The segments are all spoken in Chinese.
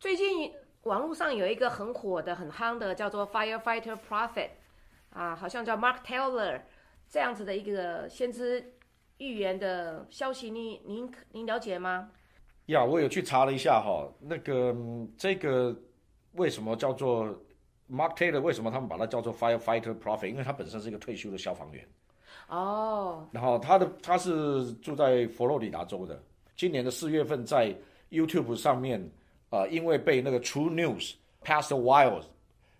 最近网络上有一个很火的、很夯的，叫做 Firefighter Prophet，啊，好像叫 Mark Taylor 这样子的一个先知预言的消息，你您您了解吗？呀，我有去查了一下哈，那个这个为什么叫做 Mark Taylor？为什么他们把它叫做 Firefighter Prophet？因为他本身是一个退休的消防员。哦。然后他的他是住在佛罗里达州的，今年的四月份在 YouTube 上面，呃，因为被那个 True News Pastor Wiles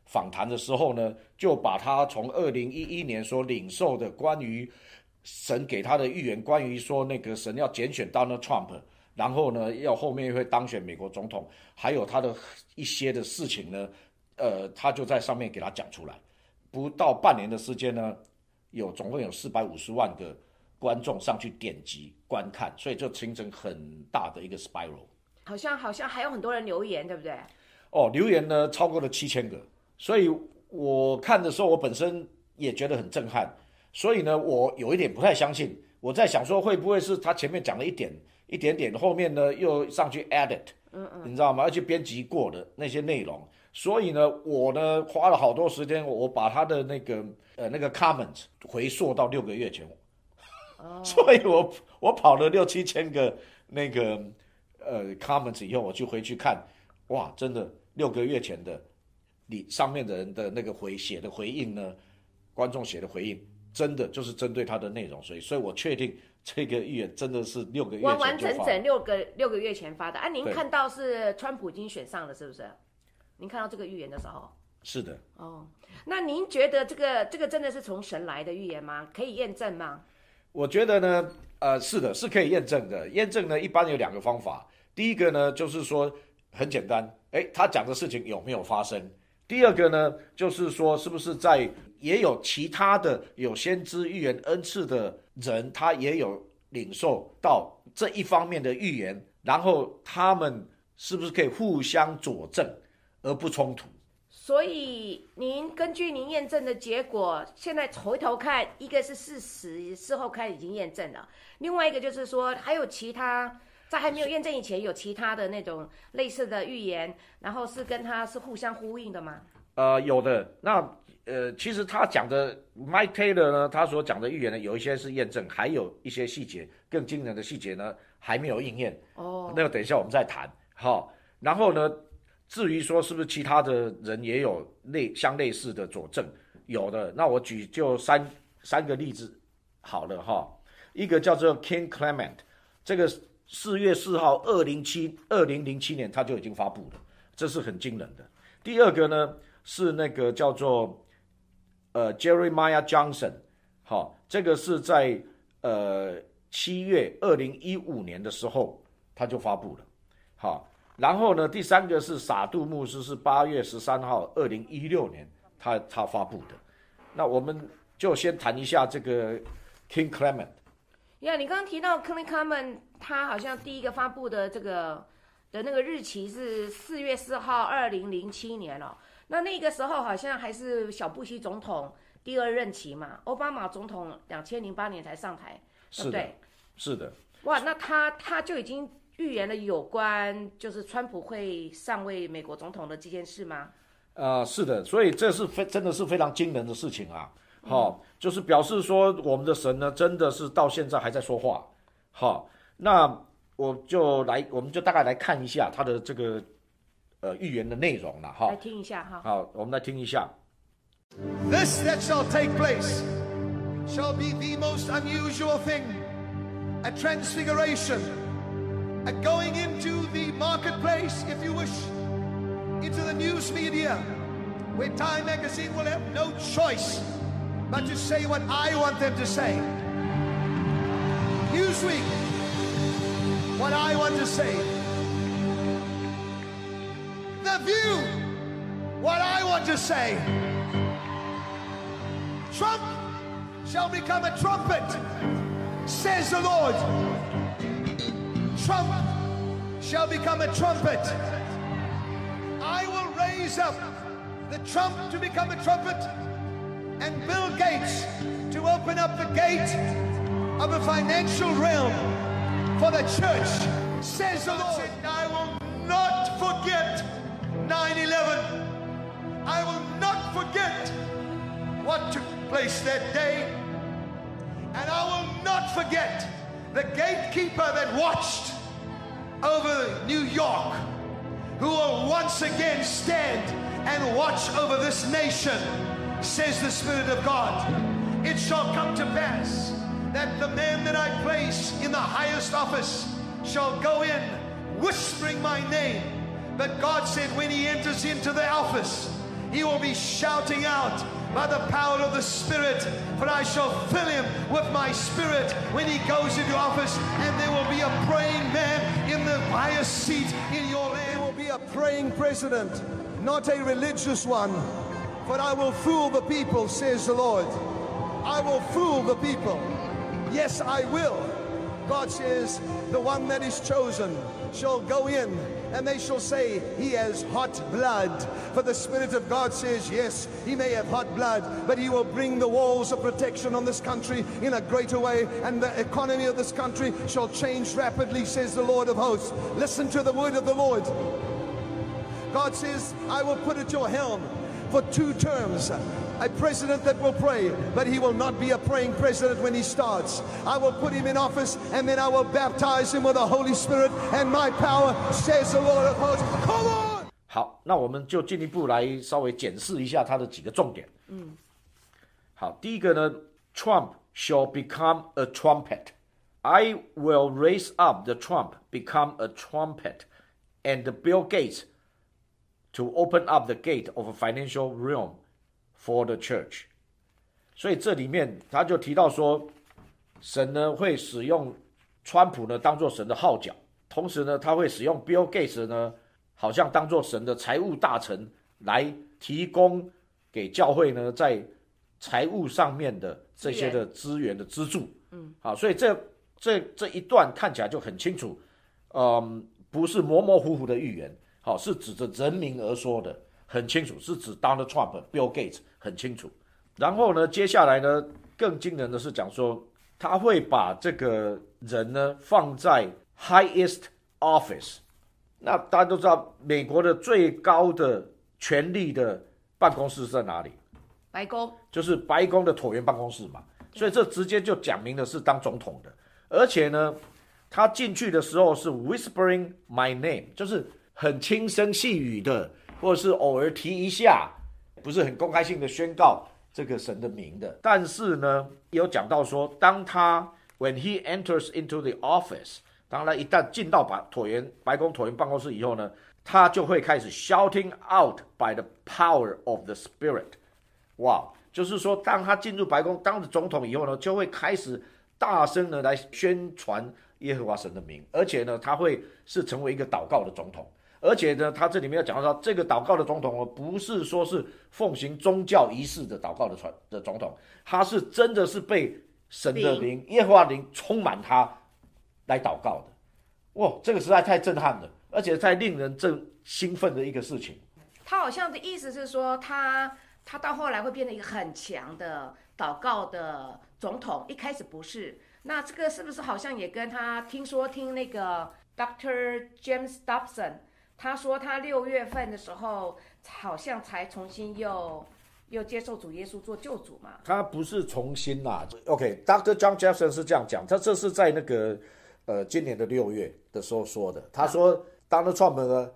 访谈的时候呢，就把他从二零一一年所领受的关于神给他的预言，关于说那个神要拣选 Donald Trump。然后呢，要后面会当选美国总统，还有他的一些的事情呢，呃，他就在上面给他讲出来。不到半年的时间呢，有总共有四百五十万个观众上去点击观看，所以就形成很大的一个 spiral。好像好像还有很多人留言，对不对？哦，留言呢超过了七千个，所以我看的时候，我本身也觉得很震撼。所以呢，我有一点不太相信，我在想说会不会是他前面讲了一点。一点点，后面呢又上去 edit，嗯嗯，你知道吗？而且编辑过的那些内容，所以呢，我呢花了好多时间，我把他的那个呃那个 comment 回溯到六个月前，哦，所以我我跑了六七千个那个呃 comments 以后，我就回去看，哇，真的六个月前的你上面的人的那个回写的回应呢，观众写的回应，真的就是针对他的内容，所以所以我确定。这个预言真的是六个月完完整整六个六个月前发的啊！您看到是川普已经选上了，是不是？您看到这个预言的时候，是的。哦，那您觉得这个这个真的是从神来的预言吗？可以验证吗？我觉得呢，呃，是的，是可以验证的。验证呢，一般有两个方法。第一个呢，就是说很简单，哎，他讲的事情有没有发生？第二个呢，就是说是不是在也有其他的有先知预言恩赐的。人他也有领受到这一方面的预言，然后他们是不是可以互相佐证而不冲突？所以您根据您验证的结果，现在回头看，一个是事实，事后看已经验证了；另外一个就是说，还有其他在还没有验证以前，有其他的那种类似的预言，然后是跟他是互相呼应的吗？呃，有的。那。呃，其实他讲的 Mike Taylor 呢，他所讲的预言呢，有一些是验证，还有一些细节更惊人的细节呢，还没有应验。哦，那个等一下我们再谈。好，然后呢，至于说是不是其他的人也有类相类似的佐证，有的。那我举就三三个例子好了哈。一个叫做 King Clement，这个四月四号，二零七二零零七年他就已经发布了，这是很惊人的。第二个呢是那个叫做。呃，Jeremiah Johnson，好，这个是在呃七月二零一五年的时候他就发布了，好，然后呢，第三个是撒杜牧师，是八月十三号二零一六年他他发布的，那我们就先谈一下这个 King Clement。呀，你刚刚提到 King Clement，他好像第一个发布的这个的那个日期是四月四号二零零七年哦。那那个时候好像还是小布希总统第二任期嘛，奥巴马总统两千零八年才上台，是对，是的。哇，那他他就已经预言了有关就是川普会上位美国总统的这件事吗？呃，是的，所以这是非真的是非常惊人的事情啊！好，就是表示说我们的神呢，真的是到现在还在说话。好，那我就来，我们就大概来看一下他的这个。呃，预言的内容了哈。来听一下哈。好，我们来听一下。This that shall take place shall be the most unusual thing, a transfiguration, a going into the marketplace, if you wish, into the news media, where Time magazine will have no choice but to say what I want them to say. Newsweek, what I want to say the view what I want to say. Trump shall become a trumpet, says the Lord trump shall become a trumpet. I will raise up the trump to become a trumpet and Bill Gates to open up the gate of a financial realm for the church, says the Lord. I will not forget 9 11. I will not forget what took place that day. And I will not forget the gatekeeper that watched over New York, who will once again stand and watch over this nation, says the Spirit of God. It shall come to pass that the man that I place in the highest office shall go in whispering my name. But God said when he enters into the office, he will be shouting out by the power of the Spirit, for I shall fill him with my Spirit when he goes into office, and there will be a praying man in the highest seat in your land. Will be a praying president, not a religious one, but I will fool the people, says the Lord. I will fool the people. Yes, I will. God says, the one that is chosen shall go in and they shall say, He has hot blood. For the Spirit of God says, Yes, he may have hot blood, but he will bring the walls of protection on this country in a greater way, and the economy of this country shall change rapidly, says the Lord of hosts. Listen to the word of the Lord. God says, I will put at your helm for two terms a president that will pray, but he will not be a praying president when he starts. I will put him in office and then I will baptize him with the Holy Spirit and my power, says the Lord of hosts. Come on! 好，那我们就进一步来稍微检视一下它的几个重点。嗯，好，第一个呢，Trump shall become a trumpet. I will raise up the Trump, become a trumpet, and Bill Gates to open up the gate of a financial realm for the church，所以这里面他就提到说，神呢会使用川普呢当做神的号角，同时呢他会使用 Bill Gates 呢，好像当做神的财务大臣来提供给教会呢在财务上面的这些的资源的资助。嗯，好，所以这这这一段看起来就很清楚，嗯，不是模模糊糊的预言，好，是指着人民而说的。很清楚是指 Donald Trump、Bill Gates 很清楚。然后呢，接下来呢，更惊人的是讲说，他会把这个人呢放在 highest office。那大家都知道，美国的最高的权力的办公室在哪里？白宫，就是白宫的椭圆办公室嘛。所以这直接就讲明了是当总统的。而且呢，他进去的时候是 whispering my name，就是很轻声细语的。或者是偶尔提一下，不是很公开性的宣告这个神的名的。但是呢，有讲到说，当他 when he enters into the office，当他一旦进到白椭圆白宫椭圆办公室以后呢，他就会开始 shouting out by the power of the spirit。哇，就是说，当他进入白宫当了总统以后呢，就会开始大声的来宣传耶和华神的名，而且呢，他会是成为一个祷告的总统。而且呢，他这里面要讲到这个祷告的总统哦，不是说是奉行宗教仪式的祷告的传的总统，他是真的是被神的灵、耶和华灵充满他来祷告的。哇，这个实在太震撼了，而且太令人正兴奋的一个事情。他好像的意思是说，他他到后来会变成一个很强的祷告的总统，一开始不是。那这个是不是好像也跟他听说听那个 Doctor James Dobson？他说他六月份的时候，好像才重新又又接受主耶稣做救主嘛。他不是重新啦，OK，Dr. John Jefferson 是这样讲，他这是在那个呃今年的六月的时候说的。他说，Donald Trump 呢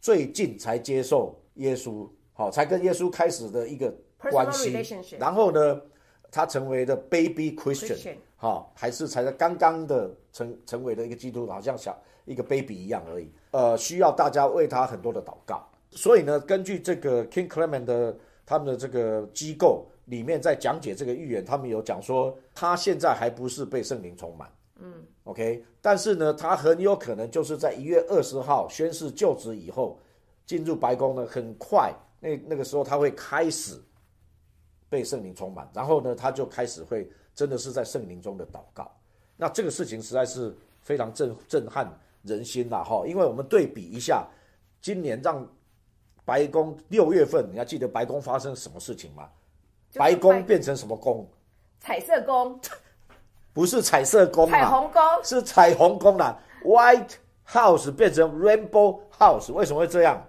最近才接受耶稣，好，才跟耶稣开始的一个关系，然后呢，他成为了 Baby Christian，好，还是才在刚刚的成成为了一个基督徒，好像小。一个 baby 一样而已，呃，需要大家为他很多的祷告。所以呢，根据这个 King Clement 的他们的这个机构里面在讲解这个预言，他们有讲说，他现在还不是被圣灵充满，嗯，OK，但是呢，他很有可能就是在一月二十号宣誓就职以后，进入白宫呢，很快那那个时候他会开始被圣灵充满，然后呢，他就开始会真的是在圣灵中的祷告。那这个事情实在是非常震震撼。人心呐，哈，因为我们对比一下，今年让白宫六月份，你要记得白宫发生什么事情吗？白宫变成什么宫？彩色宫？不是彩色宫，彩虹宫是彩虹宫啦。White House 变成 Rainbow House，为什么会这样？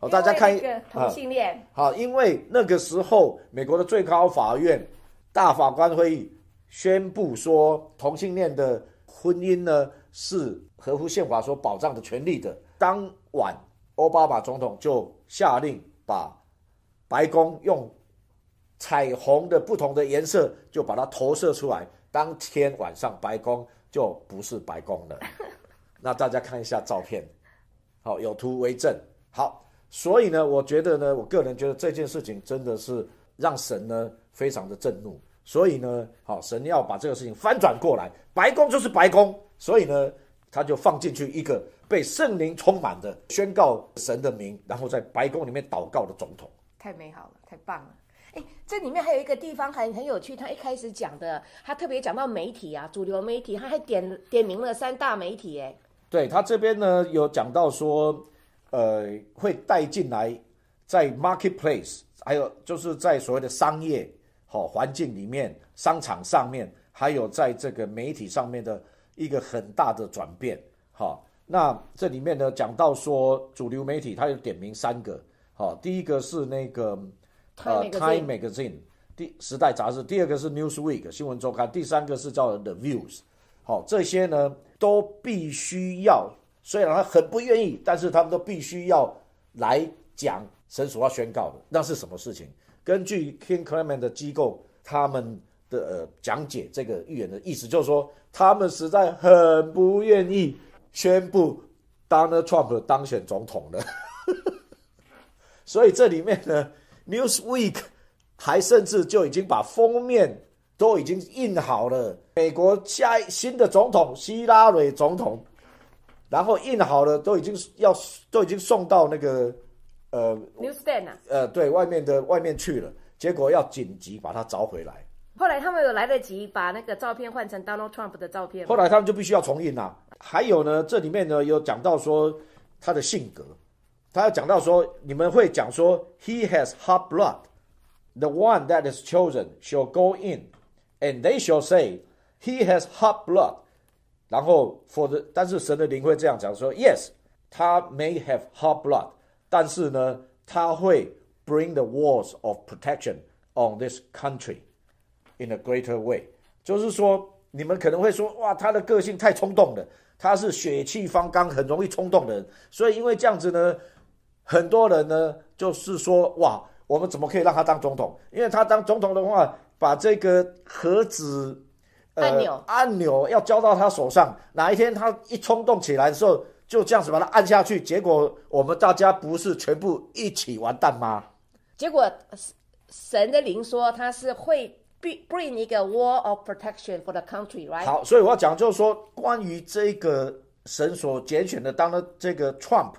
好，大家看因为那个同性恋，好，因为那个时候美国的最高法院大法官会议宣布说，同性恋的婚姻呢是合乎宪法所保障的权利的。当晚，奥巴马总统就下令把白宫用彩虹的不同的颜色就把它投射出来。当天晚上，白宫就不是白宫了。那大家看一下照片，好，有图为证。好，所以呢，我觉得呢，我个人觉得这件事情真的是让神呢非常的震怒。所以呢，好，神要把这个事情翻转过来，白宫就是白宫，所以呢，他就放进去一个被圣灵充满的宣告神的名，然后在白宫里面祷告的总统。太美好了，太棒了。哎，这里面还有一个地方很很有趣，他一开始讲的，他特别讲到媒体啊，主流媒体，他还点点名了三大媒体，哎，对他这边呢有讲到说，呃，会带进来在 marketplace，还有就是在所谓的商业好、环境里面，商场上面，还有在这个媒体上面的一个很大的转变。好，那这里面呢讲到说，主流媒体它有点名三个，好，第一个是那个呃 Time Magazine，第时代杂志，第二个是 Newsweek 新闻周刊，第三个是叫 The Views。好，这些呢都必须要，虽然他很不愿意，但是他们都必须要来讲神所要宣告的，那是什么事情？根据 King Clement 的机构，他们的呃讲解这个预言的意思，就是说他们实在很不愿意宣布 Donald Trump 当选总统的，所以这里面呢，Newsweek 还甚至就已经把封面都已经印好了，美国下一新的总统希拉蕊总统，然后印好了，都已经要都已经送到那个呃 Newsstand 啊。呃对外面的外面去了，结果要紧急把它找回来，后来他们有来得及把那个照片换成 Donald Trump 的照片吗后来他们就必须要重印啦、还有呢，这里面呢有讲到说他的性格，他有讲到说你们会讲说 He has hot blood, the one that is chosen shall go in, and they shall say He has hot blood. 然后 for the 但是神的灵会这样讲说，Yes，他 may have hot blood，但是呢，他会 bring the walls of protection on this country in a greater way。就是说，你们可能会说，哇，他的个性太冲动了，他是血气方刚，很容易冲动的人，所以因为这样子呢，很多人呢就是说，哇，我们怎么可以让他当总统？因为他当总统的话，把这个核子。呃按钮按钮要交到他手上，哪一天他一冲动起来的时候，就这样子把它按下去，结果我们大家不是全部一起完蛋吗？结果呃神的灵说他是会 bring 一个 wall of protection for the country，right？好，所以我要讲就是说，关于这个神所拣选的当了这个 Trump，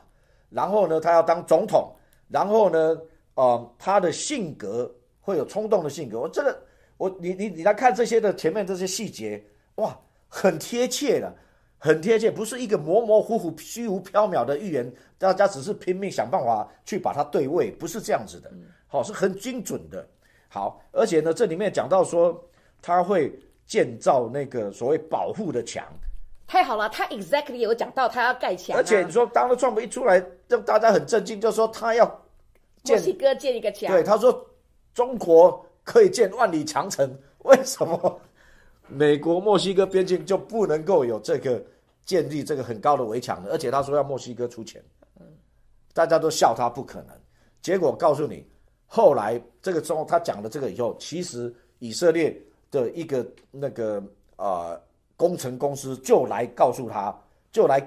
然后呢，他要当总统，然后呢，呃，他的性格会有冲动的性格。我这个，我你你你来看这些的前面这些细节，哇，很贴切的，很贴切，不是一个模模糊糊、虚无缥缈的预言，大家只是拼命想办法去把它对位，不是这样子的，好，是很精准的。好，而且呢，这里面讲到说他会建造那个所谓保护的墙，太好了，他 exactly 有讲到他要盖墙、啊，而且你说当了 Trump 一出来，让大家很震惊，就说他要墨，西哥建一个墙，对，他说中国可以建万里长城，为什么美国墨西哥边境就不能够有这个建立这个很高的围墙呢？而且他说要墨西哥出钱，大家都笑他不可能。结果告诉你，后来这个之后他讲了这个以后，其实以色列的一个那个呃工程公司就来告诉他，就来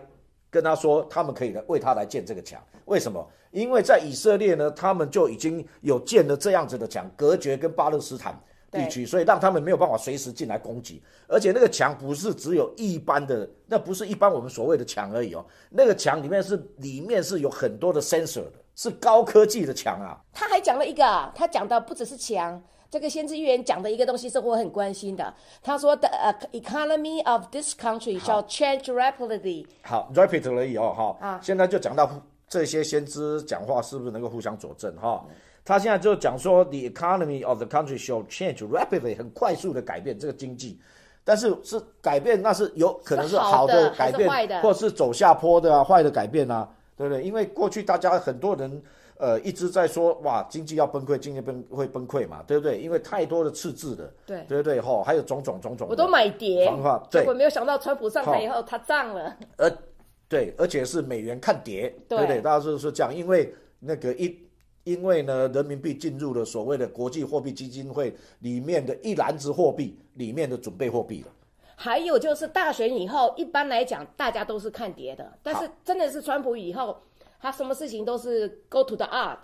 跟他说，他们可以来为他来建这个墙。为什么？因为在以色列呢，他们就已经有建了这样子的墙，隔绝跟巴勒斯坦地区，所以让他们没有办法随时进来攻击。而且那个墙不是只有一般的，那不是一般我们所谓的墙而已哦，那个墙里面是里面是有很多的 sensor 的，是高科技的墙啊。他还讲了一个啊，他讲的不只是墙。这个先知预言讲的一个东西是我很关心的。他说的呃、economy of this country shall change rapidly。好已哦，哈、啊现在就讲到这些先知讲话是不是能够互相佐证哈、他现在就讲说，the economy of the country shall change rapidly，很快速的改变这个经济，但是是改变，那是有可能是是好好的改变或是走下坡的啊，坏的改变啊，对不对？因为过去大家很多人呃一直在说哇经济要崩溃，经济崩会崩溃嘛，对不对？因为太多的赤字了，对对不对？哈，还有种种种种，我都买碟，结果没有想到川普上台以后它涨了，而对，而且是美元看跌，对不对？大家是是这样，因为那个一。因为呢，人民币进入了所谓的国际货币基金会里面的一篮子货币里面的准备货币了。还有就是大选以后，一般来讲大家都是看跌的，但是真的是川普以后，他什么事情都是 go to the art。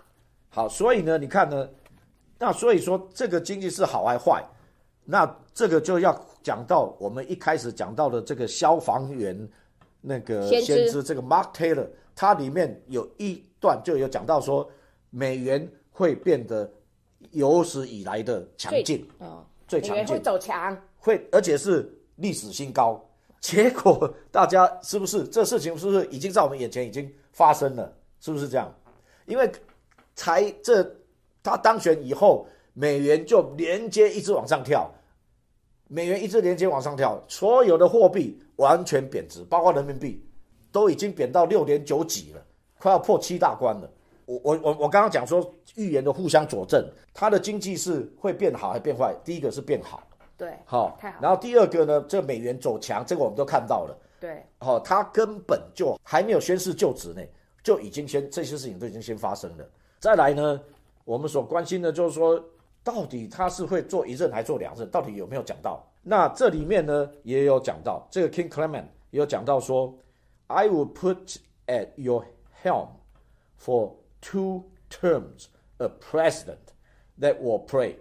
好，所以呢，你看呢，那所以说这个经济是好还坏？那这个就要讲到我们一开始讲到的这个消防员那个先知这个 Mark Taylor，它里面有一段就有讲到说。美元会变得有史以来的强劲，啊，最强劲，会走强，会而且是历史新高。结果大家是不是这事情是不是已经在我们眼前已经发生了？是不是这样？因为才这他当选以后，美元就连接一直往上跳，美元一直连接往上跳，所有的货币完全贬值，包括人民币都已经贬到六点九几了，快要破七大关了。我我我我刚刚讲说预言的互相佐证，它的经济是会变好还是变坏？第一个是变好，对，好，太好。然后第二个呢，这美元走强，这个我们都看到了，对，好，他根本就还没有宣誓就职呢，就已经先这些事情都已经先发生了。再来呢，我们所关心的就是说，到底他是会做一任还做两任？到底有没有讲到？那这里面呢也有讲到，这个 King Clement 也有讲到说，I will put at your helm for two terms a president that will pray,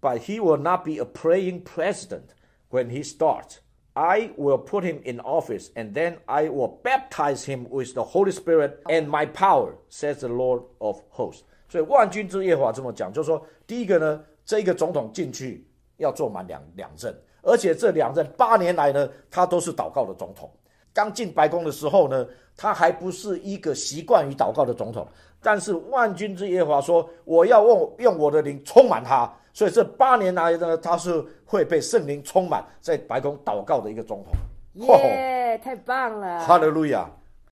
but he will not be a praying president when he starts. I will put him in office, and then I will baptize him with the Holy Spirit and my power, says the Lord of hosts. 所以万军之耶和华这么讲，就是说，第一个呢，这个总统进去要做满两两任，而且这两任八年来呢，他都是祷告的总统。刚进白宫的时候呢，他还不是一个习惯于祷告的总统。但是万军之耶和华说：“我要用用我的灵充满他。”所以这八年来呢，他是会被圣灵充满，在白宫祷告的一个总统。耶，太棒了！哈利路亚。